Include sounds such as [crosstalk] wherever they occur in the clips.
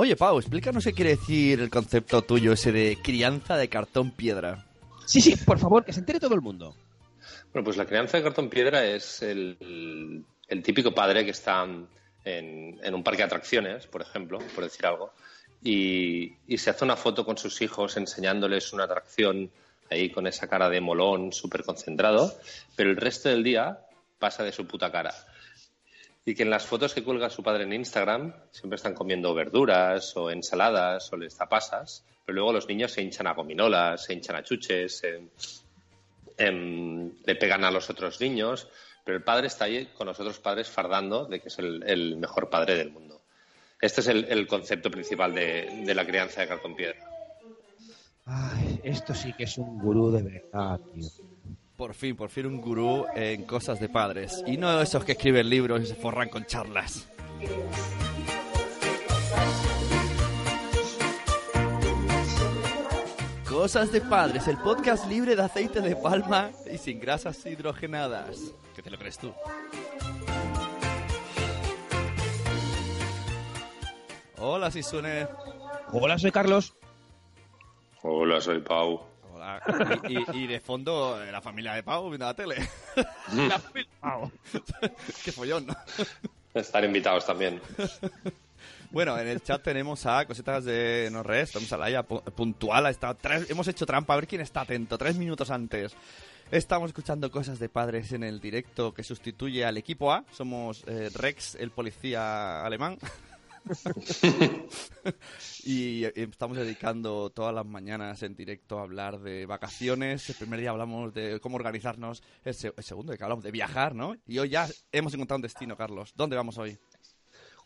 Oye, Pau, explícanos qué quiere decir el concepto tuyo ese de crianza de cartón piedra. Sí, sí, por favor, que se entere todo el mundo. Bueno, pues la crianza de cartón piedra es el, el típico padre que está en, en, un parque de atracciones, por ejemplo, por decir algo, y, y, se hace una foto con sus hijos enseñándoles una atracción ahí con esa cara de molón súper concentrado, pero el resto del día pasa de su puta cara. Y que en las fotos que cuelga su padre en Instagram siempre están comiendo verduras o ensaladas o les tapasas, pero luego los niños se hinchan a gominolas, se hinchan a chuches, eh, eh, le pegan a los otros niños, pero el padre está ahí con los otros padres fardando de que es el, mejor padre del mundo. Este es el, concepto principal de, la crianza de cartón piedra. Esto sí que es un gurú de verdad, tío. Por fin, por fin un gurú en cosas de padres. Y no esos que escriben libros y se forran con charlas. Cosas de Padres, el podcast libre de aceite de palma y sin grasas hidrogenadas. ¿Qué te lo crees tú? Hola, Sisune. Hola, soy Carlos. Hola, soy Pau. Hola. Y, y, y, de fondo, la familia de Pau viendo la tele. la familia de Pau. [laughs] Qué follón, ¿no? Estar invitados también. Bueno, en el chat tenemos a cositas de No Res, estamos a la ya puntual, ha estado tres, hemos hecho trampa, a ver quién está atento, tres minutos antes. Estamos escuchando cosas de padres en el directo que sustituye al equipo A, somos eh, Rex, el policía alemán. [laughs] y, y, estamos dedicando todas las mañanas en directo a hablar de vacaciones. El primer día hablamos de cómo organizarnos. El segundo día que hablamos de viajar, ¿no? Y hoy ya hemos encontrado un destino, Carlos. ¿Dónde vamos hoy?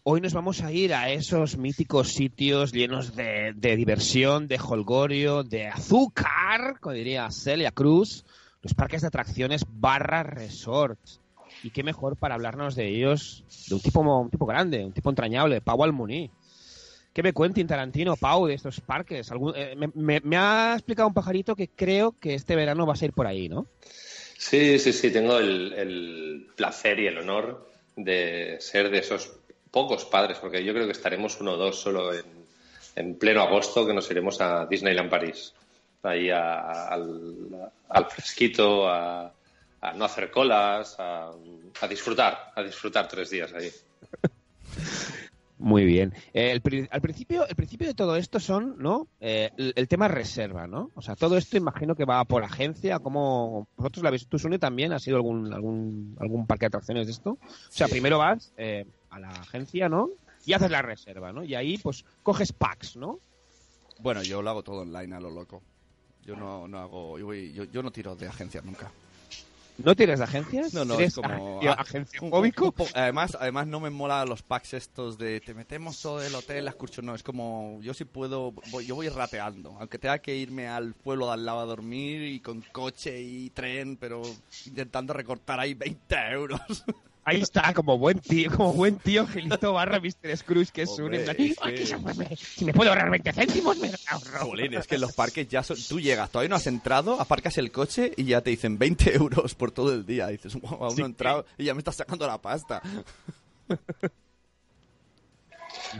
Hoy nos vamos a ir a esos míticos sitios llenos de, de diversión, de holgorio, de azúcar, como diría Celia Cruz, los parques de atracciones barra resorts. Y qué mejor para hablarnos de ellos, de un tipo, un tipo grande, un tipo entrañable, Pau Almuní. ¿Qué me cuenta Tarantino, Pau, de estos parques? ¿Algún, eh, me, me, me, ha explicado un pajarito que creo que este verano vas a ir por ahí, ¿no? Sí, sí, sí, tengo el, el placer y el honor de ser de esos pocos padres, porque yo creo que estaremos uno o dos solo en, en pleno agosto que nos iremos a Disneyland París. Ahí a, al, al, fresquito, a, a, no hacer colas, a, disfrutar, a disfrutar tres días ahí. Muy bien. Eh, el, al principio, el principio de todo esto son, ¿no? Eh, el, el, tema reserva, ¿no? O sea, todo esto imagino que va por agencia, como vosotros la habéis, tú Sune también, ¿ha sido algún, algún, algún parque de atracciones de esto? O sea, sí. primero vas eh, a la agencia, ¿no? Y haces la reserva, ¿no? Y ahí, pues, coges packs, ¿no? Bueno, yo lo hago todo online a lo loco. Yo no, no hago, yo, voy, yo, yo no tiro de agencias nunca. ¿No tienes agencias? No, no, es como... ¿Agencia fóbico? Además, además no me mola los packs estos de te metemos todo el hotel, la excursión, no, es como yo sí puedo, voy, yo voy rateando, aunque tenga que irme al pueblo de al lado a dormir y con coche y tren, pero intentando recortar ahí 20 euros. [laughs] Ahí está, como buen tío, como buen tío, Gelito barra Mr. Scrooge, que es un... Es que... Si me puedo ahorrar 20 céntimos, me ahorro. Jolín, es que en los parques ya son... Tú llegas, todavía no has entrado, aparcas el coche y ya te dicen 20 euros por todo el día. Y dices, wow, aún no he entrado y ya me estás sacando la pasta. [laughs]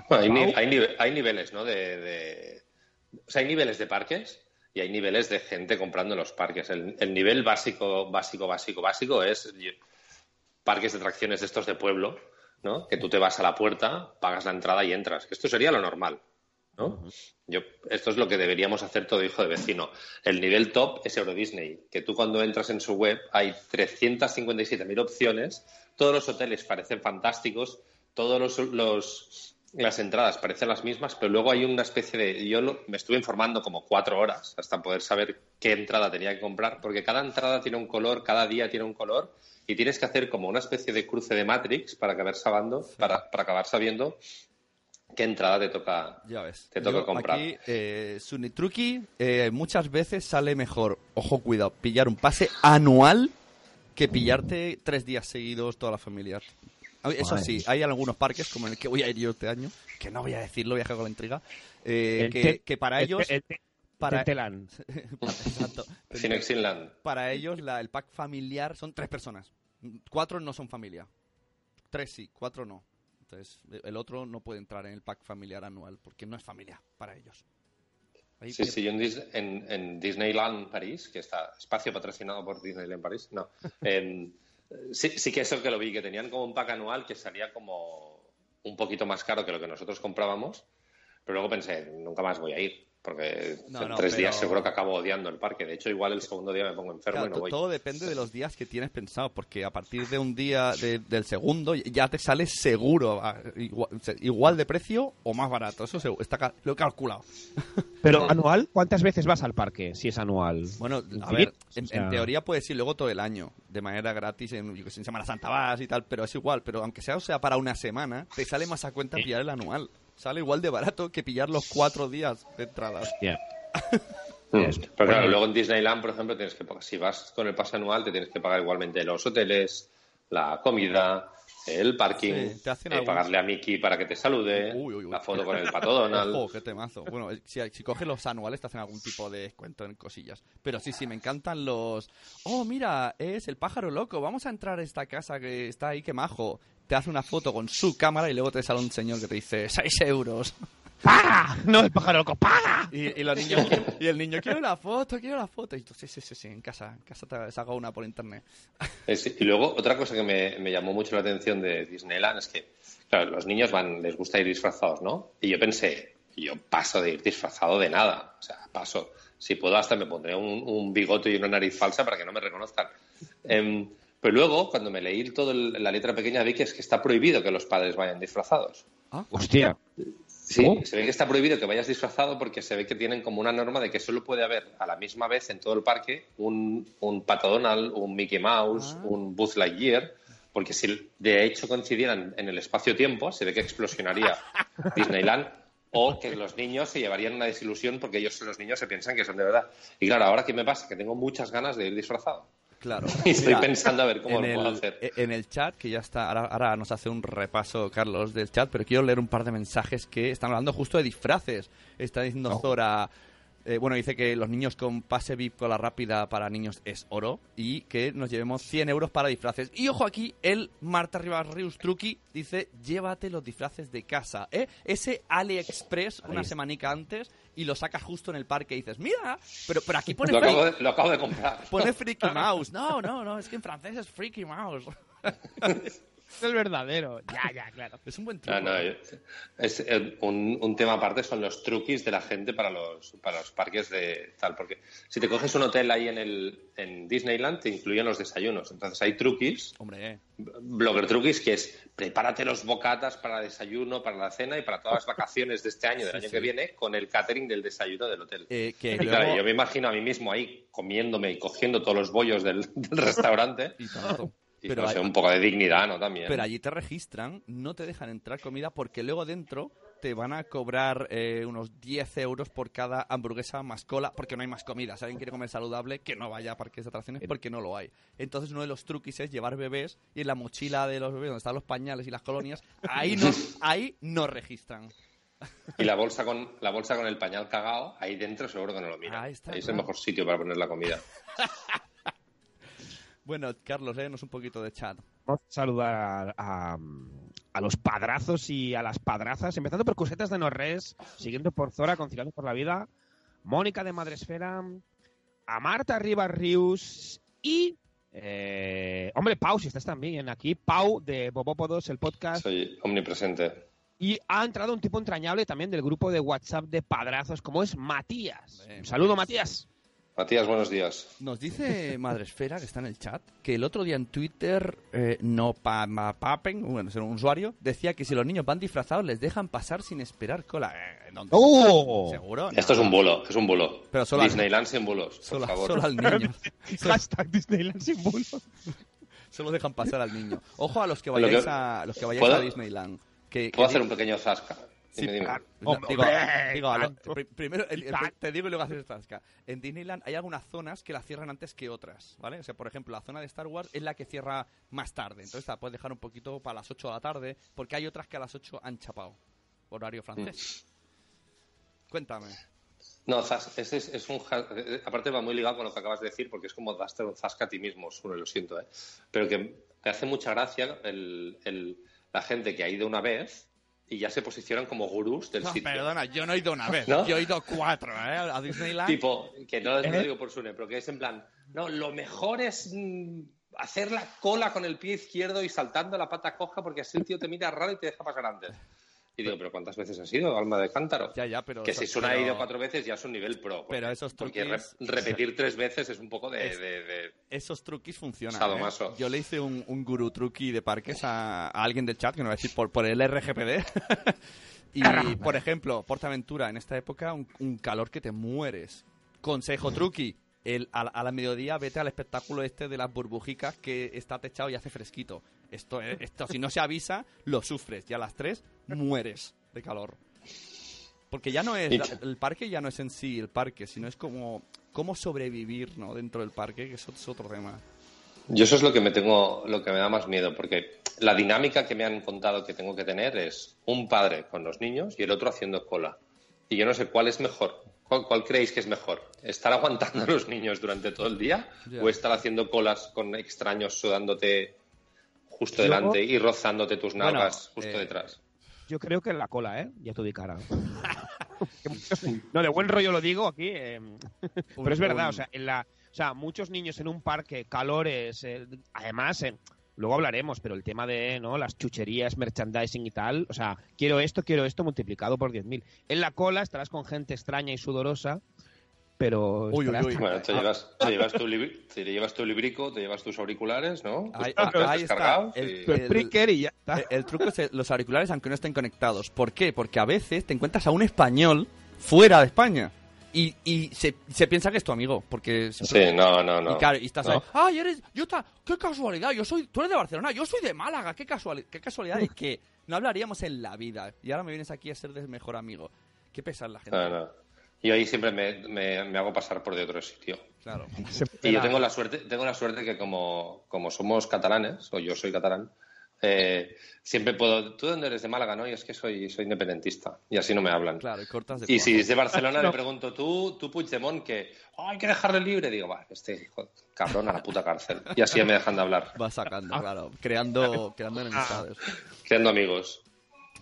Bueno, hay, ni hay, hay, niveles, ¿no? De, de... O sea, hay niveles de parques y hay niveles de gente comprando en los parques. El, el nivel básico, básico, básico, básico es parques de atracciones de estos de pueblo, ¿no? Que tú te vas a la puerta, pagas la entrada y entras. Esto sería lo normal, ¿no? Uh -huh. Yo, esto es lo que deberíamos hacer todo hijo de vecino. El nivel top es Euro Disney, que tú cuando entras en su web hay 357.000 opciones, todos los hoteles parecen fantásticos, todos los, los, las entradas parecen las mismas, pero luego hay una especie de... Yo me estuve informando como cuatro horas hasta poder saber qué entrada tenía que comprar, porque cada entrada tiene un color, cada día tiene un color, y tienes que hacer como una especie de cruce de Matrix para acabar sabiendo, para, para acabar sabiendo qué entrada te toca, Ya ves. te toca Yo comprar. Aquí, eh, Sunitruki, eh, muchas veces sale mejor, ojo, cuidado, pillar un pase anual que pillarte tres días seguidos toda la familia. Eso sí, hay algunos parques, como en el que voy a ir yo este año, que no voy a decirlo, viaje con la intriga, eh, que, que para el- ellos... el- el- para- Tenteland. [laughs] Exacto. Para ellos la- el pack familiar son tres personas. Cuatro no son familia. Tres sí, cuatro no. Entonces, el otro no puede entrar en el pack familiar anual porque no es familia para ellos. Ahí Sí, sí, yo en, Dis- en- en Disneyland París, que está espacio patrocinado por Disneyland París, no. [laughs] em, sí, sí que eso que lo vi, que tenían como un pack anual que salía como un poquito más caro que lo que nosotros comprábamos, pero luego pensé, nunca más voy a ir, porque No, en no, tres días seguro que acabo odiando el parque. De hecho, igual el segundo día me pongo enfermo Claro, y no to- voy. todo depende de los días que tienes pensado, porque a partir de un día de- del segundo ya te sale seguro, igual, igual de precio o más barato. Eso está, lo he calculado. [laughs] Pero anual, ¿cuántas veces vas al parque si es anual? Bueno, a ver, en, o sea- en teoría puedes ir luego todo el año, de manera gratis, en, en Semana Santa vas y tal, pero es igual. Pero aunque sea, o sea para una semana, te sale más a cuenta pillar el anual. Sale igual de barato que pillar los cuatro días de entradas. Hostia. Mm. Pero claro, luego en Disneyland, por ejemplo, tienes que pagar, si vas con el pase anual, te tienes que pagar igualmente los hoteles, la comida, el parking, Sí, te hacen eh, algún- pagarle a Mickey para que te salude, Uy, uy, uy. la foto con el pato Donald. Ojo, qué temazo. Bueno, si, si coges los anuales te hacen algún tipo de descuento en cosillas. Pero sí, sí, me encantan los... Oh, mira, es el pájaro loco. Vamos a entrar a esta casa que está ahí, que majo. Te hace una foto con su cámara y luego te sale un señor que te dice 6 euros. ¡Paga! No, el pájaro loco, ¡paga! Y, y los niños, y el niño, quiero la foto, quiero la foto. Y tú, sí, sí, sí, sí, en casa, en casa te saco una por internet. [laughs] Eh, sí, Y luego, otra cosa que me, me llamó mucho la atención de Disneyland es que, claro, los niños van, les gusta ir disfrazados, ¿no? Y yo pensé, yo paso de ir disfrazado de nada. O sea, paso. Si puedo, hasta me pondré un, un bigote y una nariz falsa para que no me reconozcan. Em, pero luego, cuando me leí todo el- la letra pequeña, vi que es que está prohibido que los padres vayan disfrazados. Hostia. Sí, Oh. se ve que está prohibido que vayas disfrazado porque se ve que tienen como una norma de que solo puede haber a la misma vez en todo el parque un, un Pato Donald, un Mickey Mouse, Ah. un Buzz Lightyear, porque si de hecho coincidieran en el espacio-tiempo, se ve que explosionaría [laughs] Disneyland o que los niños se llevarían una desilusión porque ellos los niños se piensan que son de verdad. Y claro, ahora ¿qué me pasa? Que tengo muchas ganas de ir disfrazado. Claro. Y [laughs] estoy Mira, pensando a ver cómo en lo el, puedo hacer. e- En el chat, que ya está, ahora, ahora nos hace un repaso, Carlos, del chat, pero quiero leer un par de mensajes que están hablando justo de disfraces. Está diciendo Zora, eh, bueno, dice que los niños con pase VIP con la rápida para niños es oro y que nos llevemos 100 euros para disfraces. Y ojo aquí, el Marta Rivas Rius Truqui dice, llévate los disfraces de casa, ¿eh? Ese AliExpress una semanica antes y lo sacas justo en el parque y dices, mira, pero, pero aquí pone Lo fake". acabo, de, lo acabo de comprar. Pone [laughs] Freaky Mouse. No, no, no, es que en francés es Freaky Mouse. [laughs] Es el verdadero. Ya, ya, claro. Es un buen truco. No, yo- es eh, un, un tema aparte son los truquis de la gente para los, para los parques de tal, porque si te coges un hotel ahí en, el, en Disneyland te incluyen los desayunos, entonces hay truquis, Hombre, eh. blogger truquis, que es prepárate los bocatas para desayuno, para la cena y para todas las vacaciones de este año, del Sí, año sí. que viene, con el catering del desayuno del hotel. Eh, que y luego- claro, yo me imagino a mí mismo ahí comiéndome y cogiendo todos los bollos del, del restaurante. Y tanto. Y Pero no sé, hay- un poco de dignidad, ¿no? También. Pero allí te registran, no te dejan entrar comida porque luego dentro te van a cobrar eh, unos 10 euros por cada hamburguesa más cola porque no hay más comida. Si alguien quiere comer saludable, que no vaya a parques de atracciones porque no lo hay. Entonces uno de los truquis es llevar bebés y en la mochila de los bebés donde están los pañales y las colonias, ahí no, [laughs] ahí no registran. Y la bolsa con la bolsa con el pañal cagado, ahí dentro seguro que no lo mira. Ahí está, es el mejor sitio para poner la comida. [laughs] Bueno, Carlos, léenos un poquito de chat. Vamos a saludar a, a- a los padrazos y a las padrazas, empezando por Cusetas de Norres, siguiendo por Zora, conciliando por la vida, Mónica de Madresfera, a Marta Rivas Rius y... eh, hombre, Pau, si estás también aquí, Pau de Bobópodos, el podcast, Soy omnipresente. y ha entrado un tipo entrañable también del grupo de WhatsApp de padrazos, como es Matías. Hombre, Un saludo, Matías. Matías, buenos días. Nos dice Madresfera, que está en el chat, que el otro día en Twitter, eh, no pa, ma- papen, bueno, es un usuario, decía que si los niños van disfrazados les dejan pasar sin esperar cola. Eh, ¿dónde? ¡Oh! ¿Seguro? No. Esto es un bulo, es un bulo. Pero solo al- Disneyland sin bulos, por Solo, favor. solo al niño. [laughs] Hashtag Disneyland sin bulos. solo dejan pasar al niño. Ojo a los que Lo que- vayáis a, los que vayáis ¿Puedo? a Disneyland. Que, que ¿Puedo hacer di- un pequeño zasca? Sí, Dime, dime. claro. No, Hombre, digo, lo- primero el- el- te digo y luego haces. En Disneyland hay algunas zonas que la cierran antes que otras, ¿vale? O sea, por ejemplo, la zona de Star Wars es la que cierra más tarde. Entonces la puedes dejar un poquito para las 8 de la tarde, porque hay otras que a las 8 han chapado. Horario francés. Cuéntame. No, zas- ese es, es un. eh, Aparte, va muy ligado con lo que acabas de decir, porque es como darte un zasca a ti mismo, Sune, lo siento, ¿eh? Pero que me hace mucha gracia el, el- la gente que ha ido una vez y ya se posicionan como gurús del No, sitio. perdona, yo no he ido una vez. ¿No? Yo he ido cuatro, ¿eh? A Disneyland. Tipo, que no lo ¿Eh? digo por Sune, pero que es en plan, no, lo mejor es mm, hacer la cola con el pie izquierdo y saltando la pata coja porque así el tío te mira raro y te deja pasar antes. Y digo, pero ¿cuántas veces has ido, alma de cántaro? Ya, ya, pero... que si Sune ha pero- ido cuatro veces ya es un nivel pro. porque- Pero esos Porque re- truquis- repetir tres veces es un poco de... Es- de- de- Esos truquis funcionan. ¿eh? Yo le hice un, un gurú truqui de parques a, a alguien del chat, que no voy a decir por, por el RGPD. [laughs] y, por ejemplo, Portaventura, en esta época, un, un calor que te mueres. Consejo truqui. El, a, la- a la mediodía vete al espectáculo este de las burbujicas que está techado y hace fresquito. Esto, es- esto si no se avisa, lo sufres. Y a las 3 mueres de calor. Porque ya no es, la- el parque ya no es en sí el parque, sino es como cómo sobrevivir ¿no? dentro del parque, que eso es otro tema. Yo eso es lo que me tengo, lo que me da más miedo, porque la dinámica que me han contado que tengo que tener es un padre con los niños y el otro haciendo cola. Y yo no sé cuál es mejor. ¿Cuál, cuál creéis que es mejor? ¿Estar aguantando a los niños durante todo el día o estar haciendo colas con extraños sudándote justo Yo- delante y rozándote tus Bueno, nalgas justo eh, detrás? Yo creo que en la cola, ¿eh? Ya te di cara. [laughs] [laughs] no, de buen rollo lo digo aquí. eh, pero es verdad, o sea, en la, o sea, muchos niños en un parque, calores, eh, además, eh, luego hablaremos, pero el tema de ¿no? las chucherías, merchandising y tal, o sea, quiero esto, quiero esto multiplicado por 10.000. En la cola estarás con gente extraña y sudorosa, pero... Uy, uy, uy. Bueno, te llevas, te, llevas tu libri- te llevas tu librico, te llevas tus auriculares, ¿no? Tus Ahí, podcasts ahí está. descargados El- y- el- ya está. El, el truco es el- los auriculares aunque no estén conectados. ¿Por qué? Porque a veces te encuentras a un español fuera de España y, y se, se piensa que es tu amigo. Porque se- Sí, no, no, no. Y claro, y estás ¿No? ahí, ay, eres, yo ta, qué casualidad, yo soy, tú eres de Barcelona, yo soy de Málaga, qué casualidad, qué casualidad, y que no hablaríamos en la vida, y ahora me vienes aquí a ser de mejor amigo. Qué pesar la gente. No, no. Yo ahí siempre me, me- me hago pasar por de otro sitio. Claro. Y yo tengo la suerte, tengo la suerte que como, como somos catalanes, o yo soy catalán, eh, siempre puedo. ¿Tú de dónde eres de Málaga, no? Y es que soy, soy independentista. Y así no me hablan. Claro, y cortas de Y si es de Barcelona [laughs] No. le pregunto, tú, tú Puigdemont, que "Oh, hay que dejarle libre. Digo, va, este hijo, cabrón, a la puta cárcel. Y así ya me dejan de hablar, Vas sacando, claro, creando, [laughs] creando enemistades. creando amigos.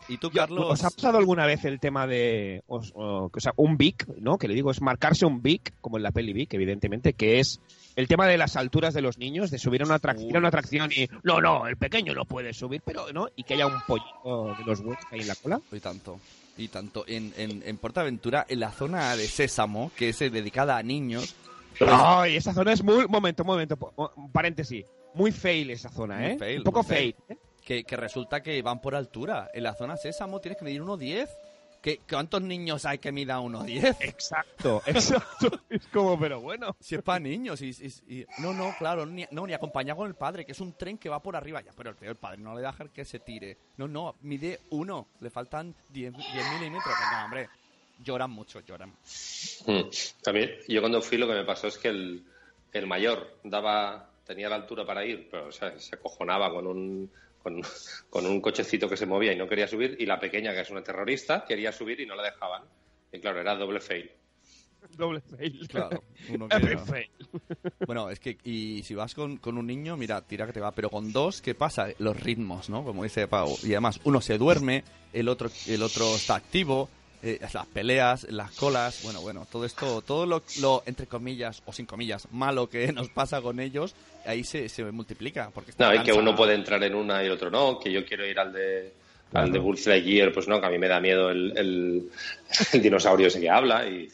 Y tú, Carlos, ¿Os ha pasado alguna vez el tema de, os- o, o sea, un Vic, ¿no? Que le digo, es marcarse un Vic, como en la peli Vic, evidentemente, que es el tema de las alturas de los niños, de subir a una, atrac- ir a una atracción y, no, no, el pequeño no puede subir, pero, ¿no? Y que haya un pollito de los huevos ahí en la cola. y tanto, y tanto, en, en, en Portaventura, en la zona de Sésamo, que es eh, dedicada a niños, Ay, esa zona es muy, momento, momento, paréntesis, muy fail esa zona, ¿eh? fail, un poco fail. fail. ¿eh? Que, que resulta que van por altura. En la zona Sésamo tienes que medir 1,10. ¿Qué- ¿Cuántos niños hay que mida 1,10? Exacto, [laughs] exacto. es como, pero bueno. Si es para niños. Y, y- y- no, no, claro, ni, no, ni acompañado con el padre, que es un tren que va por arriba. Ya, pero el, el padre no le deja que se tire. No, no, mide uno. Le faltan 10, 10 milímetros. Venga, hombre. Lloran mucho, lloran. Mm. A mí, yo cuando fui lo que me pasó es que el, el mayor daba tenía la altura para ir, pero o sea, se acojonaba con un, con, con un cochecito que se movía y no quería subir, y la pequeña, que es una terrorista, quería subir y no la dejaban. Y claro, era doble fail. Doble fail. Claro. Uno [laughs] que, fail. bueno, es que, y si vas con, con un niño, mira, tira que te va. Pero con dos, ¿qué pasa? Los ritmos, ¿no? Como dice Pau. Y además, uno se duerme, el otro, el otro está activo. Eh, las peleas, las colas, bueno, bueno, todo esto, todo lo, lo, entre comillas o sin comillas, malo que nos pasa con ellos, ahí se, se multiplica. Porque está No, y que uno puede entrar en una y el otro no, que yo quiero ir al de Al de Buzz Lightyear, pues no, que a mí me da miedo el, el, [laughs] el dinosaurio ese que habla y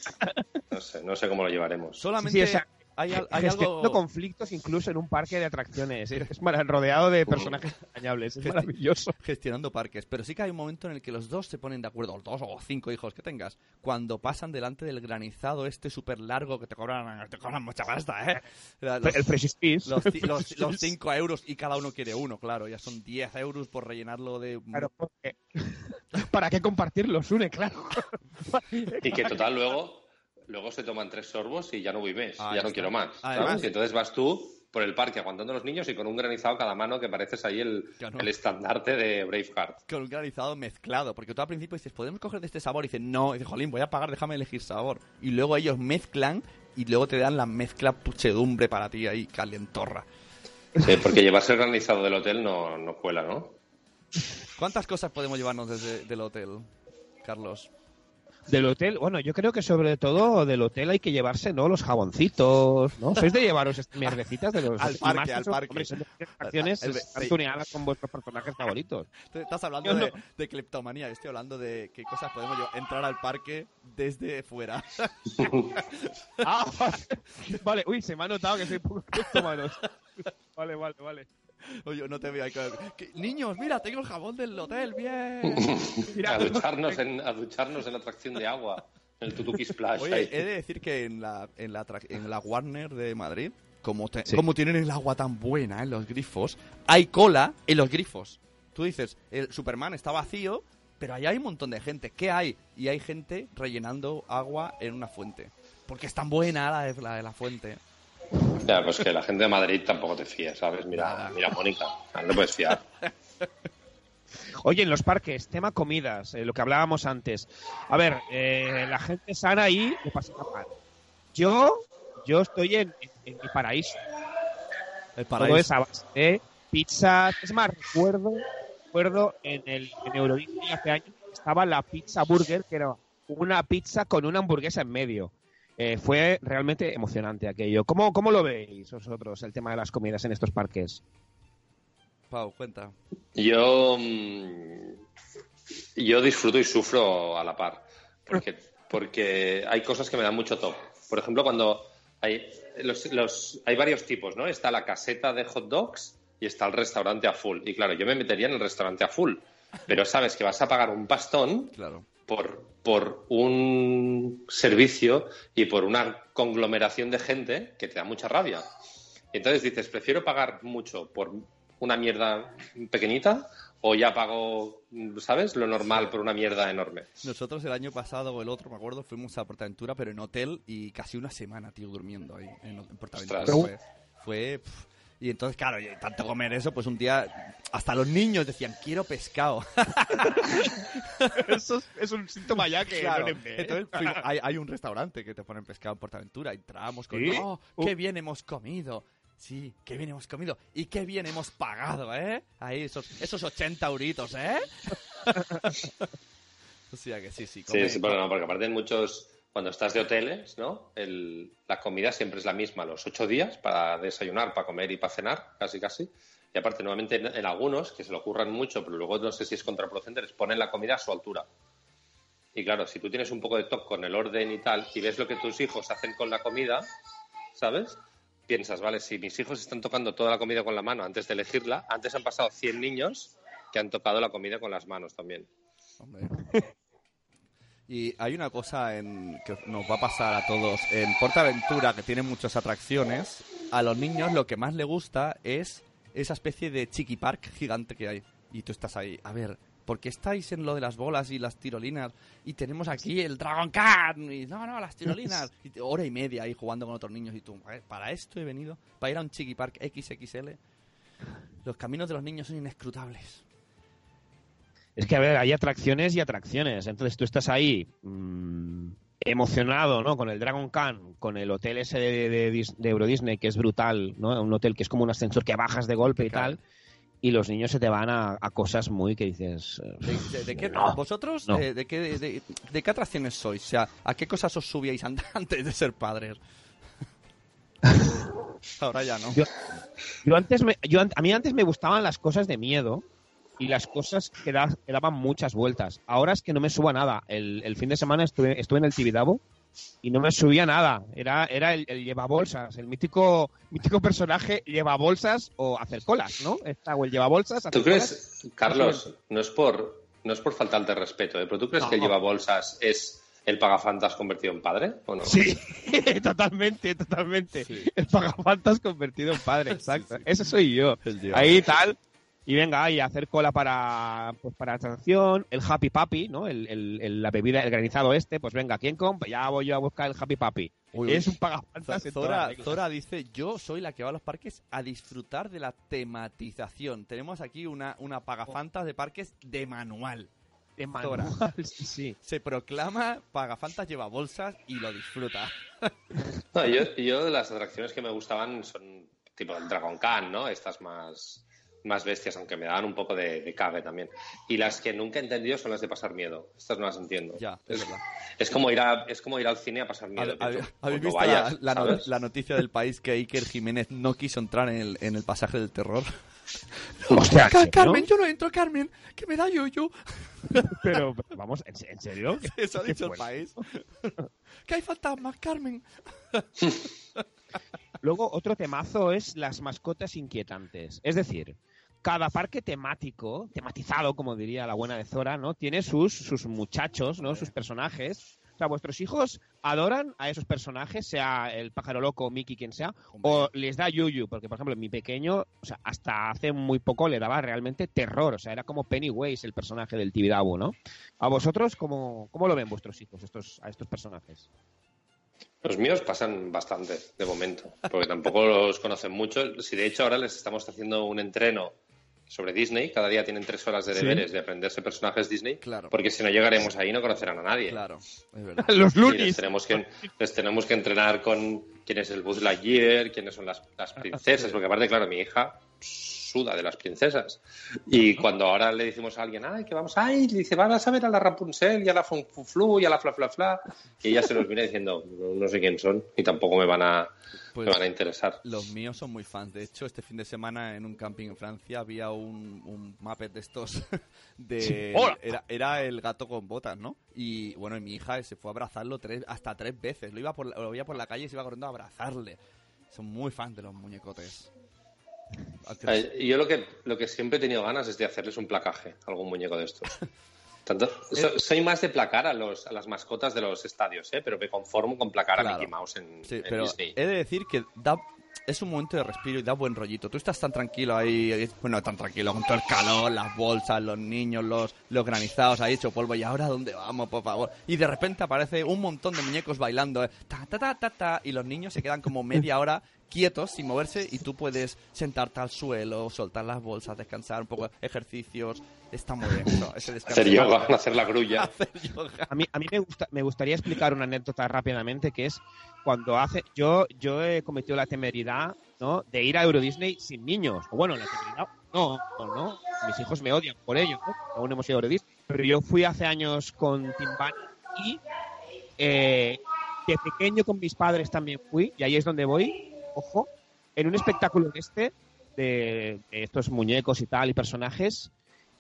no sé, no sé cómo lo llevaremos. Solamente Sí, o sea, hay, hay Gestionando algo... conflictos incluso en un parque de atracciones. Es rodeado de personajes entrañables. Es maravilloso. gestionando parques, pero sí que hay un momento en el que los dos se ponen de acuerdo, los dos o cinco hijos que tengas, cuando pasan delante del granizado este súper largo que te cobran, te cobran mucha pasta, ¿eh? Los, El Fresh los, [laughs] los- los cinco euros y cada uno quiere uno, claro, ya son 10 euros por rellenarlo de... Claro, porque- [laughs] ¿Para qué compartirlos, Une? Claro. Y que total luego, luego se toman tres sorbos y ya no voy más, Ah, ya no está. quiero más. Y entonces vas tú por el parque aguantando a los niños y con un granizado cada mano que pareces ahí el, Claro. el estandarte de Braveheart. Con un granizado mezclado, porque tú al principio dices, ¿podemos coger de este sabor? Y dicen, no, y dices, jolín, voy a pagar, déjame elegir sabor. Y luego ellos mezclan y luego te dan la mezcla puchedumbre para ti ahí, calientorra. Sí, porque llevarse el granizado del hotel no, no cuela, ¿no? ¿Cuántas cosas podemos llevarnos desde del hotel, Carlos? Del hotel, bueno, yo creo que sobre todo del hotel hay que llevarse, ¿no? Los jaboncitos, ¿no? ¿Sois de llevaros mierdecitas de los Al parque, al parque. hombre, son de atracciones El- el- están sí. tuneadas con vuestros personajes favoritos. [laughs] Estás hablando de, no. de cleptomanía, yo estoy hablando de qué cosas podemos llevar- entrar al parque desde fuera. [laughs] Ah, vale. vale, uy, se me ha notado que soy poco manos. [laughs] Vale, vale, vale. Oye, no te veo ahí con- ¿Qué- Niños, mira, tengo el jabón del hotel, bien. [laughs] A ducharnos en, a ducharnos en la atracción de agua, en el Tutuki Splash. Oye, ahí. he de decir que en la, en la, en la Warner de Madrid, como, te- Sí. como tienen el agua tan buena en los grifos, hay cola en los grifos. Tú dices, el Superman está vacío, pero ahí hay un montón de gente. ¿Qué hay? Y hay gente rellenando agua en una fuente. Porque es tan buena la de la, de la fuente. Ya, pues que la gente de Madrid tampoco te fía, ¿sabes? Mira, mira Mónica, no puedes fiar. Oye, en los parques, tema comidas, eh, lo que hablábamos antes. A ver, eh, la gente sana ahí le pasa mal. Yo, yo estoy en, en- en mi paraíso. El Todo es a base de pizzas. Es más, recuerdo, recuerdo en el en Euro Disney hace años estaba la pizza burger, que era una pizza con una hamburguesa en medio. Eh, fue realmente emocionante aquello. ¿Cómo, ¿Cómo lo veis vosotros, el tema de las comidas en estos parques? Pau, cuenta. Yo, mm, yo disfruto y sufro a la par, porque, porque hay cosas que me dan mucho top. Por ejemplo, cuando hay, los, los- hay varios tipos, ¿no? Está la caseta de hot dogs y está el restaurante a full. Y claro, yo me metería en el restaurante a full, pero sabes que vas a pagar un pastón Claro. Por, por un servicio y por una conglomeración de gente que te da mucha rabia. Y entonces dices, prefiero pagar mucho por una mierda pequeñita o ya pago, ¿sabes? Lo normal por una mierda enorme. Nosotros el año pasado o el otro, me acuerdo, fuimos a Portaventura, pero en hotel y casi una semana, tío, durmiendo ahí en, en Portaventura. Ostras. Fue, fue, y entonces, claro, y tanto comer eso, pues un día hasta los niños decían, quiero pescado. [laughs] Eso es, un síntoma ya que Claro. Entonces fuimos- [laughs] hay, hay un restaurante que te ponen pescado en Portaventura. Entramos con, ¿Sí? ¡oh, qué bien hemos comido! Sí, qué bien hemos comido. Y qué bien hemos pagado, ¿eh? Ahí, esos, esos 80 euritos, ¿eh? [laughs] o sea que sí, sí. Sí, come- sí, bueno, no, porque aparte en muchos, cuando estás de hoteles, ¿no? El- la comida siempre es la misma los ocho días para desayunar, para comer y para cenar, casi casi. Y aparte, nuevamente en, en algunos, que se lo ocurran mucho, pero luego no sé si es contraproducente, les ponen la comida a su altura. Y claro, si tú tienes un poco de toque con el orden y tal, y ves lo que tus hijos hacen con la comida, ¿sabes? Piensas, vale, si mis hijos están tocando toda la comida con la mano antes de elegirla, antes han pasado 100 niños que han tocado la comida con las manos también. Hombre. Y hay una cosa en, que nos va a pasar a todos. En Portaventura, que tiene muchas atracciones, a los niños lo que más le gusta es esa especie de chiqui park gigante que hay. Y tú estás ahí, a ver, ¿por qué estáis en lo de las bolas y las tirolinas? Y tenemos aquí el Dragon Khan. Y no, no, las tirolinas. [laughs] Y hora y media ahí jugando con otros niños. Y tú, "Eh, para esto he venido, para ir a un chiqui park XXL. Los caminos de los niños son inescrutables. Es que, a ver, hay atracciones y atracciones. Entonces tú estás ahí mm, emocionado, ¿no? Con el Dragon Khan, con el hotel ese de, de de Euro Disney, que es brutal, ¿no? Un hotel que es como un ascensor que bajas de golpe y tal. Y los niños se te van a, a cosas muy que dices... ¿De, de- de qué, No, ¿Vosotros no. eh, de, qué, de, qué atracciones sois? O sea, ¿a qué cosas os subíais an- [laughs] antes de ser padres? [laughs] Ahora ya no. Yo- Yo antes me, yo, a mí antes me gustaban las cosas de miedo, y las cosas que, daban muchas vueltas. Ahora es que no me suba nada. El, el fin de semana estuve, estuve en el Tibidabo y no me subía nada. Era, era el, el bolsas el mítico, mítico personaje lleva bolsas o hacer colas, ¿no? Está, o el bolsas ¿Tú crees, Carlos, no es por no es por faltarte respeto, ¿eh? pero ¿tú crees que el lleva bolsas es el pagafantas convertido en padre o no? Sí, [laughs] totalmente, totalmente. El pagafantas convertido en padre, [laughs] exacto. Ese soy yo. Ahí tal, y venga, y hacer cola para, pues para la transacción, el Happy Papi, ¿no? El, el, la bebida, el granizado este, pues venga, ¿quién compra? Ya voy yo a buscar el Happy Papi. es un pagafantas. Zora, Zora dice, yo soy la que va a los parques a disfrutar de la tematización. Tenemos aquí una, una pagafantas de parques de manual. De manual, sí, [laughs] Se proclama pagafantas lleva bolsas y lo disfruta. [laughs] yo, yo de las atracciones que me gustaban son tipo el Dragon Khan, ¿no? Estas más más bestias, aunque me daban un poco de, de cague también. Y las que nunca he entendido son las de pasar miedo. Estas no las entiendo. Ya, es, es, como ir a, es como ir al cine a pasar miedo. ¿Habéis visto la, la, noticia del país que Iker Jiménez no quiso entrar en el, en el pasaje del terror? [laughs] Hostia, Carmen, yo no entro, Carmen, que me da yo yo. Pero, vamos, ¿en, serio? [laughs] Eso ha dicho el país. que hay fantasmas, Carmen. [laughs] Luego, otro temazo es las mascotas inquietantes. Es decir, cada parque temático, tematizado, como diría la buena de Zora, ¿no? Tiene sus, sus muchachos, ¿no? Sus personajes. O sea, vuestros hijos adoran a esos personajes, sea el pájaro loco, Mickey, quien sea, o les da yuyu, porque por ejemplo, mi pequeño, o sea, hasta hace muy poco le daba realmente terror, o sea, era como Pennywise el personaje del Tibidabo, ¿no? ¿A vosotros cómo, cómo lo ven vuestros hijos estos, a estos personajes? Los míos pasan bastante, de momento, porque tampoco los conocen mucho. Si de hecho ahora les estamos haciendo un entreno sobre Disney, cada día tienen tres horas de deberes de aprenderse personajes Disney, claro. porque si no llegaremos ahí no conocerán a nadie. Claro, es [laughs] verdad. Los lunis. Les tenemos, que, les tenemos que entrenar con quién es el Buzz Lightyear, quiénes son las, las princesas, porque aparte, claro, mi hija suda de las princesas. Y cuando ahora le decimos a alguien, ay, que vamos, ay, le dice, vas a ver a la Rapunzel y a la Funflu y a la Fla Fla Fla, y ella se los viene diciendo, no, sé quién son y tampoco me van a, pues, van a interesar. Los míos son muy fans. De hecho, este fin de semana en un camping en Francia había un, un Muppet de estos [laughs] de era, era, el gato con botas, ¿no? Y bueno, mi hija se fue a abrazarlo tres, hasta tres veces. Lo iba por, lo veía por la calle y se iba corriendo a abrazarle. Son muy fans de los muñecotes. Yo lo que, lo que siempre he tenido ganas es de hacerles un placaje, algún muñeco de estos. [laughs] Tanto, soy más de placar a, los, a las mascotas de los estadios, ¿eh? pero me conformo con placar a Mickey Mouse en, sí, pero He de decir que da, es un momento de respiro y da buen rollito. Tú estás tan tranquilo ahí, bueno, tan tranquilo con todo el calor, las bolsas, los niños, los, los granizados ahí hecho polvo. ¿Y ahora dónde vamos, por favor? Y de repente aparece un montón de muñecos bailando, ¿eh? ta, ta, ta, ta, ta, y los niños se quedan como media hora quietos, sin moverse, y tú puedes sentarte al suelo, soltar las bolsas, descansar un poco, ejercicios. Está muy bien. hacer yoga, [laughs] hacer la grulla. A mí, a mí me, gusta, me gustaría explicar una anécdota rápidamente, que es cuando hace... Yo, yo he cometido la temeridad ¿no? de ir a Euro Disney sin niños. O bueno, la temeridad... No, no, no. Mis hijos me odian por ello, Aún hemos ido a Euro Disney. Pero yo fui hace años con Tim y... Eh, de pequeño con mis padres también fui, y ahí es donde voy, ojo, en un espectáculo de este, de, estos muñecos y tal, y personajes,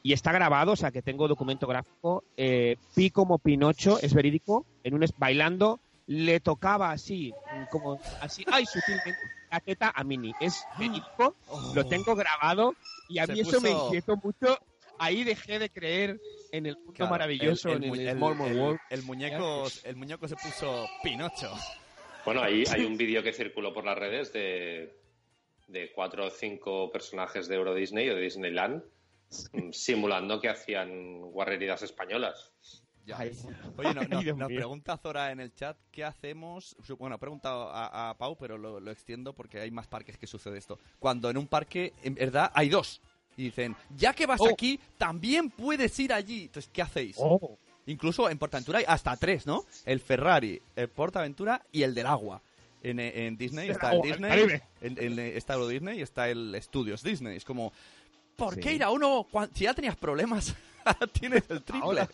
y está grabado, o sea que tengo documento gráfico, eh, como Pinocho, es verídico, en un bailando, le tocaba así, como así, ay, sutilmente, la teta a Mini. Es verídico, lo oh. tengo grabado, y a mí eso me inquietó mucho. Ahí dejé de creer en el mundo maravilloso, en el, el, el, muñeco, el muñeco se puso Pinocho. Bueno, ahí hay un vídeo que circuló por las redes de, de cuatro o cinco personajes de Euro Disney o de Disneyland mm, simulando que hacían guarreridas españolas. Oye, [laughs] nos pregunta Zora en el chat qué hacemos. Bueno, ha preguntado a, Pau, pero lo, extiendo porque hay más parques que sucede esto. Cuando en un parque, en verdad, hay dos. Y dicen, ya que vas oh. aquí, también puedes ir allí. Entonces, ¿qué hacéis? Oh. Incluso en Portaventura hay hasta tres, ¿no? El Ferrari, el Portaventura y el del agua. En, Disney está el Disney, en, está Euro Disney y está el Studios Disney. Es como, ¿por qué ir a uno si ya tenías problemas? [laughs] tienes el triple.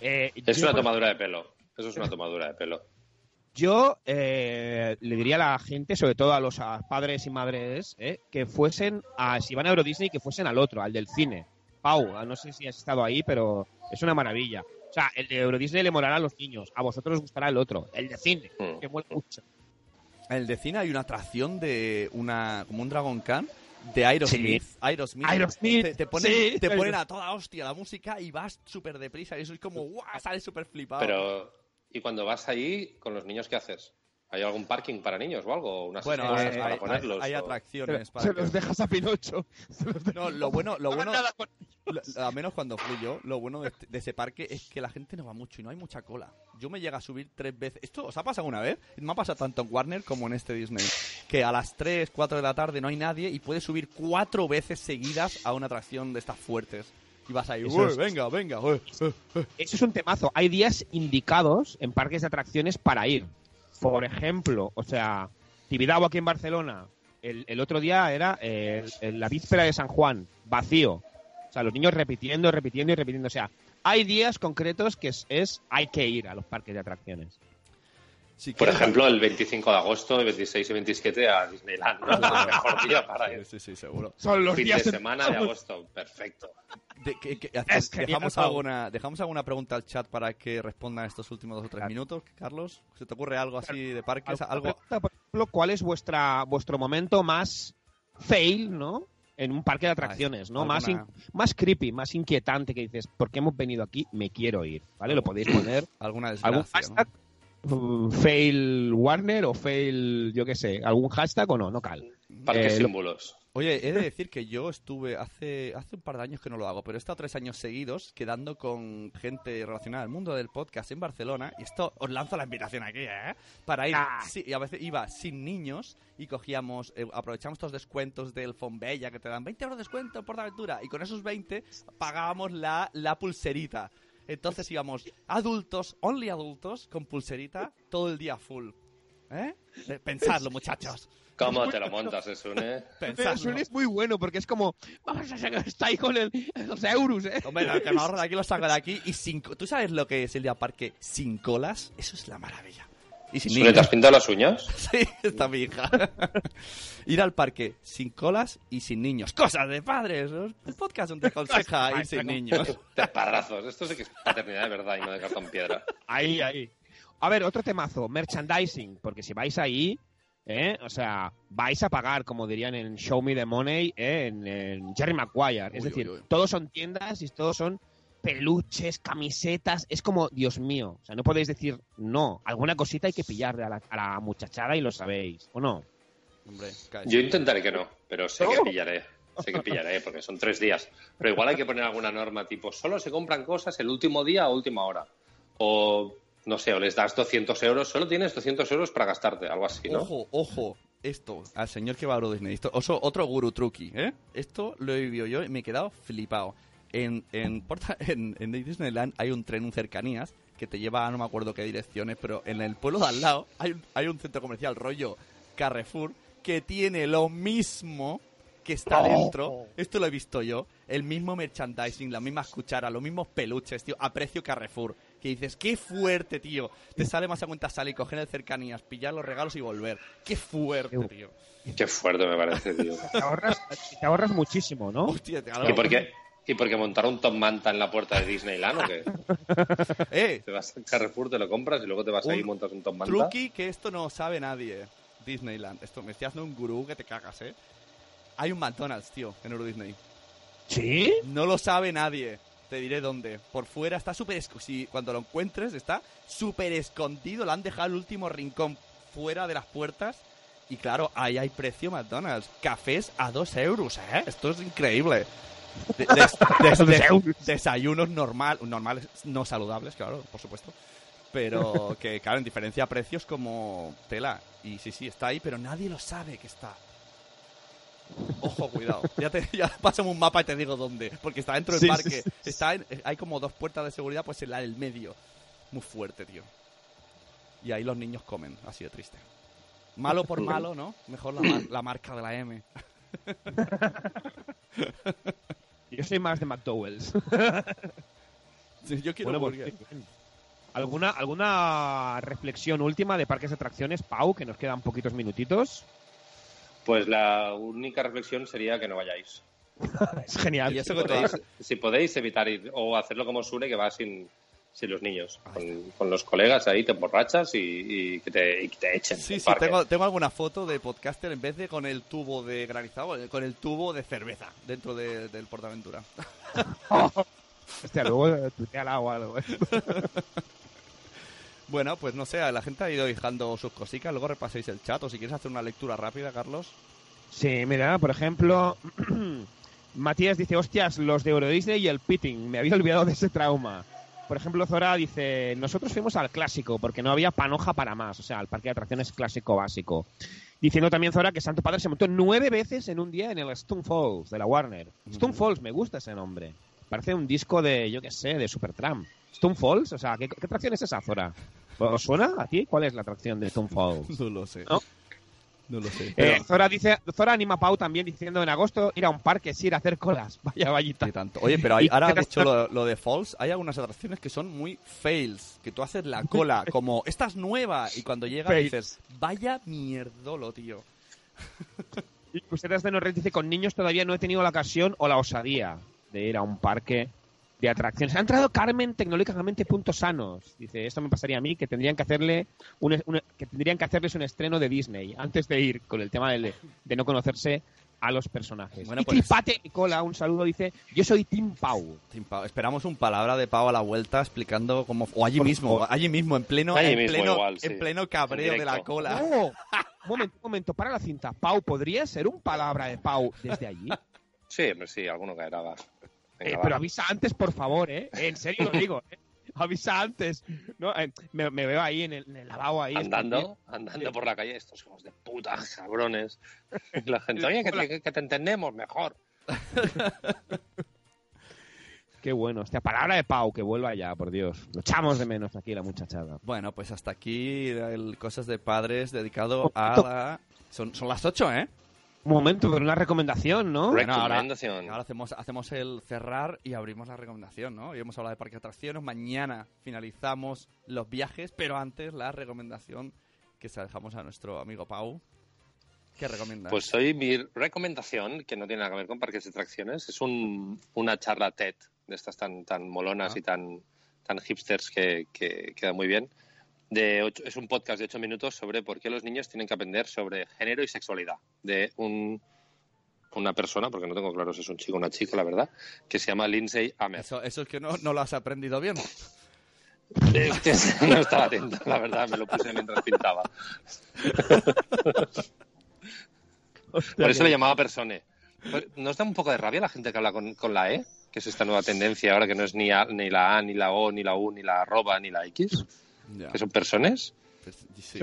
Eh, es una tomadura de pelo. Eso es una tomadura de pelo. Yo eh, le diría a la gente, sobre todo a los a padres y madres, eh, que fuesen, a, si van a Euro Disney, que fuesen al otro, al del cine. Pau, no sé si has estado ahí, pero es una maravilla. O sea, el de Euro Disney le molará a los niños, a vosotros os gustará el otro, el de cine, Mm. que mola mucho. En el de cine hay una atracción de una como un Dragon Khan de Aerosmith. Aerosmith. Aerosmith, Te, te ponen, sí. te ponen a toda hostia la música y vas súper deprisa y eso es como ¡guau! Sales súper flipado. Pero, ¿y cuando vas ahí con los niños qué haces? ¿Hay algún parking para niños o algo? ¿Unas bueno, cosas hay, para hay- ponerlos? hay o- atracciones Se, para se que- los dejas a Pinocho. [laughs] Dejas- No, lo bueno, lo bueno, lo- a menos cuando fui yo, lo bueno de, este- de ese parque es que la gente no va mucho y no hay mucha cola. Yo me llega a subir tres veces. ¿Esto os ha pasado una vez? Me ha pasado tanto en Warner como en este Disney. Que a las 3, 4 de la tarde no hay nadie y puedes subir cuatro veces seguidas a una atracción de estas fuertes. Y vas ahí, Eso "Ué, es- venga, venga, ué, ué". Eso es un temazo. Hay días indicados en parques de atracciones para ir. Por ejemplo, o sea, Tibidabo aquí en Barcelona, el, el otro día era eh, el- la víspera de San Juan, vacío. O sea, los niños repitiendo, repitiendo y repitiendo. O sea, hay días concretos que es, es hay que ir a los parques de atracciones. Si Por quieres- ejemplo, el 25 de agosto, el 26 y 27 a Disneyland. ¿no? [laughs] Es el mejor día para Sí, ir. sí, sí, seguro. Son los Fin días de semana de agosto, perfecto. De- que- que- Es genial, dejamos, alguna, dejamos alguna pregunta al chat para que respondan estos últimos dos o tres minutos, Carlos. ¿Se te ocurre algo así de parques? ¿Alguna Algo, por ejemplo, ¿cuál es vuestra vuestro momento más fail, ¿no? En un parque de atracciones, ¿no? Más, in- más creepy, más inquietante que dices, ¿por qué hemos venido aquí? Me quiero ir, ¿vale? Lo podéis poner. alguna ¿Algún desgracia, ¿no? hashtag? Mm, Fail Warner o fail, yo qué sé, algún hashtag o no, no cal. Parques Eh, lo- símbolos. Oye, he de decir que yo estuve hace, hace un par de años que no lo hago, pero he estado tres años seguidos quedando con gente relacionada al mundo del podcast en Barcelona. Y esto os lanzo la invitación aquí, ¿eh? Para ir. Ah. Sí, y a veces iba sin niños y cogíamos, eh, aprovechamos estos descuentos del Fonbella que te dan 20 euros de descuento por aventura. Y con esos 20 pagábamos la, la pulserita. Entonces íbamos adultos, only adultos, con pulserita, todo el día full. ¿Eh? Eh, Pensadlo, muchachos. ¿Cómo te lo montas, [laughs] Pensadlo. suena es muy bueno porque es como, vamos a sacar, está ahí con el, los euros, ¿eh? Hombre, lo que me ahorro de aquí lo saco de aquí y sin... ¿Tú sabes lo que es el día parque sin colas? Eso es la maravilla. Y sin ¿Sune, te has pintado las uñas? [laughs] Sí, está mi hija. [laughs] ir al parque sin colas y sin niños. Cosas de padres. ¿no? El podcast donde aconseja ir sin niños. [laughs] Parrazos. Esto sí que es paternidad de verdad y no de cartón piedra. Ahí, ahí. A ver, otro temazo, merchandising, porque si vais ahí, ¿eh? o sea, vais a pagar, como dirían en Show Me the Money, ¿eh? en, en Jerry Maguire. Es Uy, decir, uy, uy. todos son tiendas y todos son peluches, camisetas. Es como, Dios mío, o sea, no podéis decir no. Alguna cosita hay que pillar a la, a la muchachada y lo sabéis, ¿o no? Hombre, Yo intentaré que no, pero sé que pillaré. Sé que pillaré, porque son tres días. Pero igual hay que poner alguna norma tipo, solo se compran cosas el último día o última hora. O, no sé, o les das 200 euros, solo tienes 200 euros para gastarte, algo así, ¿no? Ojo, ojo. Esto, al señor que va a Euro Disney. Esto, oso- otro guru truqui, ¿eh? Esto lo he vivido yo y me he quedado flipado. En, en, Porta- [laughs] en, en Disneyland hay un tren, un cercanías, que te lleva a no me acuerdo qué direcciones, pero en el pueblo de al lado hay, un- hay un centro comercial rollo Carrefour que tiene lo mismo que está Oh. dentro. Esto lo he visto yo. El mismo merchandising, las mismas cucharas, los mismos peluches, tío, a precio Carrefour. Que dices, qué fuerte, tío. Te sale más a cuenta salir, coger el cercanías, pillar los regalos y volver. Qué fuerte, tío. Qué fuerte me parece, tío. Te ahorras, te ahorras muchísimo, ¿no? Hostia, te ¿Y por qué? ¿Y por qué montar un Tom Manta en la puerta de Disneyland o qué? [laughs] Eh, Te vas a Carrefour, te lo compras y luego te vas ahí y montas un Tom Manta. truqui que esto no sabe nadie. Disneyland. Esto me estoy haciendo un gurú que te cagas, ¿eh? Hay un McDonald's, tío, en Euro Disney. ¿Sí? No lo sabe nadie. Te diré dónde. Por fuera está súper... Si cuando lo encuentres está súper escondido. Lo han dejado el último rincón fuera de las puertas. Y claro, ahí hay precio McDonald's. Cafés a dos euros, ¿eh? Esto es increíble. De- [laughs] desayunos normal, normales, no saludables, claro, por supuesto. Pero que, claro, en diferencia a precios como tela. Y sí, sí, está ahí, pero nadie lo sabe que está. Ojo, cuidado. Ya, te, [laughs] ya pásame un mapa y te digo dónde. Porque está dentro del Sí, parque. sí, sí. Está en- hay como dos puertas de seguridad, pues en la del medio. Muy fuerte, tío. Y ahí los niños comen, así de triste. Malo por malo, ¿no? Mejor la, mar- la marca de la M. [laughs] Yo soy más de McDowell's. [laughs] Sí, Yo quiero Bueno, pues, bien. ¿Alguna, ¿Alguna reflexión última de parques de atracciones, Pau, que nos quedan poquitos minutitos? Pues la única reflexión sería que no vayáis. [laughs] es genial. Y eso Si que podéis, si podéis evitar ir o hacerlo como Sune, que va sin, sin los niños, con, con los colegas ahí, te emborrachas y, y que, te, y que te echen. Sí, sí, tengo, tengo alguna foto de podcaster en vez de con el tubo de granizado, eh, con el tubo de cerveza dentro de- del Portaventura. [laughs] Hostia, luego tuiteala o algo. Bueno, pues no sé, la gente ha ido dejando sus cositas, luego repaséis el chat o si quieres hacer una lectura rápida, Carlos. Sí, mira, por ejemplo, [clears throat] Matías dice, hostias, los de Euro Disney y el pitting, me había olvidado de ese trauma. Por ejemplo, Zora dice, nosotros fuimos al clásico porque no había panoja para más, o sea, al parque de atracciones clásico básico. Diciendo también Zora que Santo Padre se montó nueve veces en un día en el Stone Falls de la Warner. Stone Falls, me gusta ese nombre. Parece un disco de, yo qué sé, de Supertramp. Stone Falls, o sea, ¿qué, qué atracción es esa, Zora? ¿Os suena a ti? ¿Cuál es la atracción de Stone [laughs] Falls? No lo sé. ¿No? No lo sé. Eh, Pero, Zora dice, Zora anima a Pau también diciendo en agosto ir a un parque, sí, ir a hacer colas. [laughs] Vaya vallita. ni tanto. Oye, pero hay- ¿Y ahora has [laughs] dicho lo, lo de Falls, hay algunas atracciones que son muy fails, que tú haces la cola [laughs] como, esta es nueva, y cuando llega dices, vaya mierdolo, tío. Y Cruceras de Norred dice, con niños todavía no he tenido la ocasión o la osadía de ir a un parque de atracciones. Ha entrado Carmen tecnológicamente puntos sanos. Dice, esto me pasaría a mí, que tendrían que hacerle un, un- que tendrían que hacerles un estreno de Disney antes de ir con el tema de, de no conocerse a los personajes. Bueno, y pues- Tripate Nicola, un saludo, dice, yo soy Tim Pau. Tim Pau. Esperamos un palabra de Pau a la vuelta explicando cómo... O allí mismo, favor. allí mismo, en pleno, Allí en mismo pleno, igual, sí. en pleno cabreo En de la cola. No. Un momento, un momento, para la cinta. Pau, ¿podría ser un palabra de Pau desde allí? Sí, hombre, sí, alguno caerá. Venga, Eh, pero avisa antes, por favor, ¿eh? En serio lo digo, ¿eh? Avisa antes. No, eh, me, me veo ahí en el, en el lavabo ahí. andando, andando por la calle, estos hijos de puta, cabrones. Y la gente, oye, que te, que te entendemos mejor. [laughs] Qué bueno. Hostia, palabra de Pau, que vuelva ya, por Dios. Lo echamos de menos aquí la muchachada. Bueno, pues hasta aquí el Cosas de Padres dedicado a Momento. la... Son, son las 8, ¿eh? Un momento, pero una recomendación, ¿no? Bueno, ahora- Recomendación. Ahora hacemos, hacemos el cerrar y abrimos la recomendación, ¿no? Hoy hemos hablado de parque de atracciones, mañana finalizamos los viajes, pero antes la recomendación que se la dejamos a nuestro amigo Pau. ¿Qué recomiendas? Pues hoy mi recomendación, que no tiene nada que ver con parques de atracciones, es un, una charla TED, de estas tan, tan molonas Ah. y tan, tan hipsters que, que queda muy bien. De ocho- es un podcast de ocho minutos sobre por qué los niños tienen que aprender sobre género y sexualidad. De un, una persona, porque no tengo claro si es un chico o una chica, la verdad, que se llama Lindsay Amer. Eso, eso es que no, no lo has aprendido bien. [laughs] No estaba atento, la verdad, me lo puse mientras pintaba. Por eso le llamaba persone. Pues, ¿Nos da un poco de rabia la gente que habla con, con la E? Que es esta nueva tendencia ahora que no es ni, a- ni la A, ni la O, ni la U, ni la arroba, ni la X. Ya, Que son personas. pues, sí.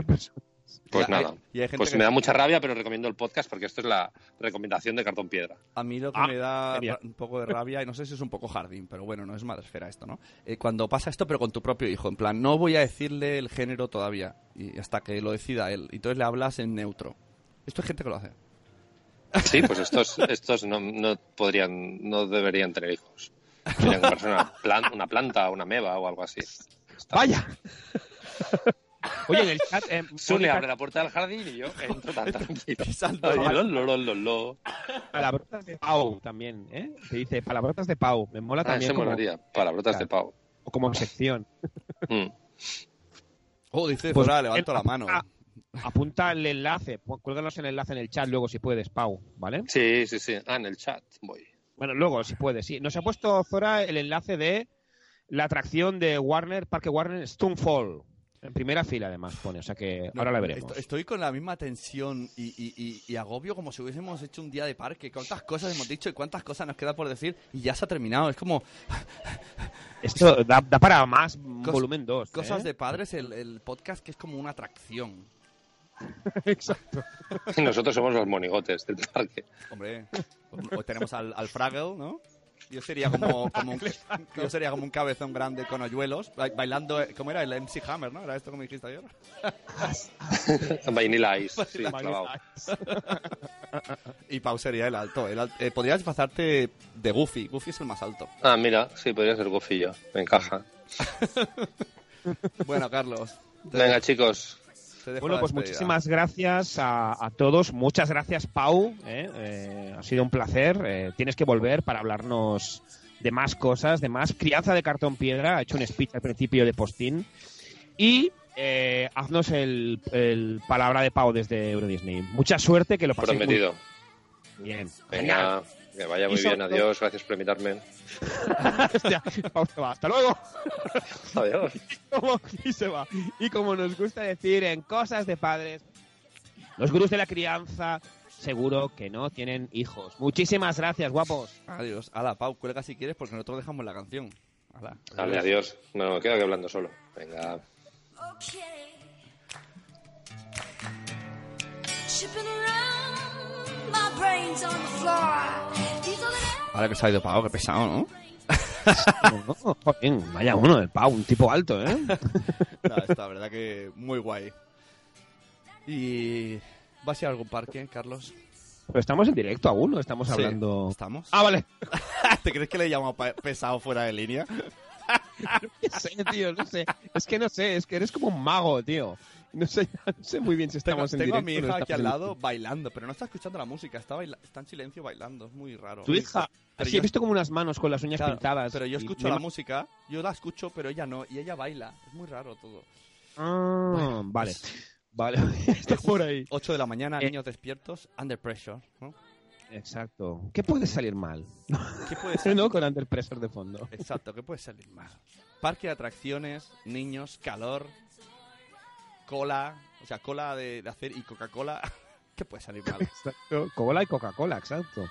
Pues nada. y hay gente Pues que- me da mucha rabia, pero recomiendo el podcast porque esto es la recomendación de Cartón Piedra. A mí lo que Ah, me da genial. un poco de rabia, y no sé si es un poco jardín, pero bueno, no es madresfera esto, ¿no? Eh, cuando pasa esto, pero con tu propio hijo, en plan, no voy a decirle el género todavía, y hasta que lo decida él. Y entonces le hablas en neutro. Esto hay gente que lo hace. Sí, pues [laughs] estos, estos no, no podrían, no deberían tener hijos. Tendrían que comprarse una, plan- una planta, una meba o algo así. Está. ¡Vaya! [laughs] Oye, en el chat... eh, Sune Mónica, abre la puerta del jardín y yo entro tan [laughs] tranquilo. Y salto. Ay, lo, lo, lo, lo, lo. palabrotas de Pau también, ¿eh? Te dice palabrotas de Pau. Me mola Ah, también eso como, molaría. Palabrotas de pavo. o como sección. [laughs] Mm. Oh, dice Pues, Zora, levanto él la mano. apunta- Apunta el enlace, cuélganos el enlace en el chat luego si puedes, Pau, ¿vale? Sí, sí, sí. Ah, en el chat voy. Bueno, luego si puedes, sí. Nos ha puesto Zora el enlace de la atracción de Warner, Parque Warner Stonefall. En primera fila, además, pone. O sea que No, ahora la veremos. esto- Estoy con la misma tensión y, y- y- y agobio como si hubiésemos hecho un día de parque. ¿Cuántas cosas hemos dicho y cuántas cosas nos queda por decir? Y ya se ha terminado. Es como [laughs] Esto da, da para más Cos- volumen ¿eh? 2. cosas de padres, el, el podcast que es como una atracción. [laughs] Exacto. Y [laughs] nosotros somos los monigotes del parque. Hombre, o tenemos al, al Fraggle, ¿no? Yo sería como, [laughs] como un, yo sería como un cabezón grande con hoyuelos, ba- bailando, ¿cómo era? El MC Hammer, ¿no? ¿Era esto como dijiste ayer? [laughs] Vanilla Ice. Sí, clavado. [laughs] Y Pau sería el alto. El al- eh, podrías pasarte de Goofy. Goofy es el más alto. Ah, mira, sí, podría ser gofillo. Me encaja. Bueno, Carlos. te- Venga, chicos. Te dejo Bueno, pues muchísimas gracias a, a todos. Muchas gracias, Pau. ¿eh? Eh, ha sido un placer. Eh, tienes que volver para hablarnos de más cosas, de más crianza de cartón piedra. Ha hecho un speech al principio de postín. Y eh, haznos el, el palabra de Pau desde Euro Disney. Mucha suerte, que lo paséis muy Prometido. bien. Genial. Que vaya muy bien. Adiós. Gracias por invitarme. [laughs] Hostia, Pau se va. Hasta luego. [laughs] Adiós. [laughs] como- y se va. Y como nos gusta decir en cosas de padres, los gurús de la crianza seguro que no tienen hijos. Muchísimas gracias, guapos. Adiós. Hala, Pau, cuelga si quieres porque nosotros dejamos la canción. Hala. Dale, adiós. No, me quedo aquí hablando solo. Venga. Okay. Chipping around, my brains on the floor. Ahora que se ha ido Pau, qué pesado, ¿no? [laughs] No, joder, vaya uno, el Pau, un tipo alto, ¿eh? Nada, está, la verdad que muy guay. ¿Y vas a ir a algún parque, Carlos? Pero estamos en directo aún, ¿no? Estamos Sí. hablando... ¿Estamos? Ah, vale. [laughs] ¿Te crees que le he llamado pesado fuera de línea? [laughs] No sé, tío, no sé. Es que no sé, es que eres como un mago, tío. No sé, no sé muy bien si Tengo, estamos en tengo a directo. mi o no hija aquí al lado bailando, pero no está escuchando la música, está, baila- está en silencio bailando, es muy raro. Tu hija... Pero sí, yo- he visto como unas manos con las uñas Claro, pintadas. Pero yo escucho la música, yo la escucho, pero ella no, y ella baila. Es muy raro todo. Ah, vale. Vale, [laughs] está por ahí. 8 de la mañana, Eh. niños despiertos, under pressure, ¿no? Exacto. ¿Qué puede salir mal? ¿Qué puede ser? [laughs] ¿No? Con Under Pressure de fondo. Exacto, ¿qué puede salir mal? Parque de atracciones, niños, calor, cola, o sea, cola de, hacer y Coca-Cola. [laughs] ¿Qué puede salir mal? Cola y Coca-Cola, exacto.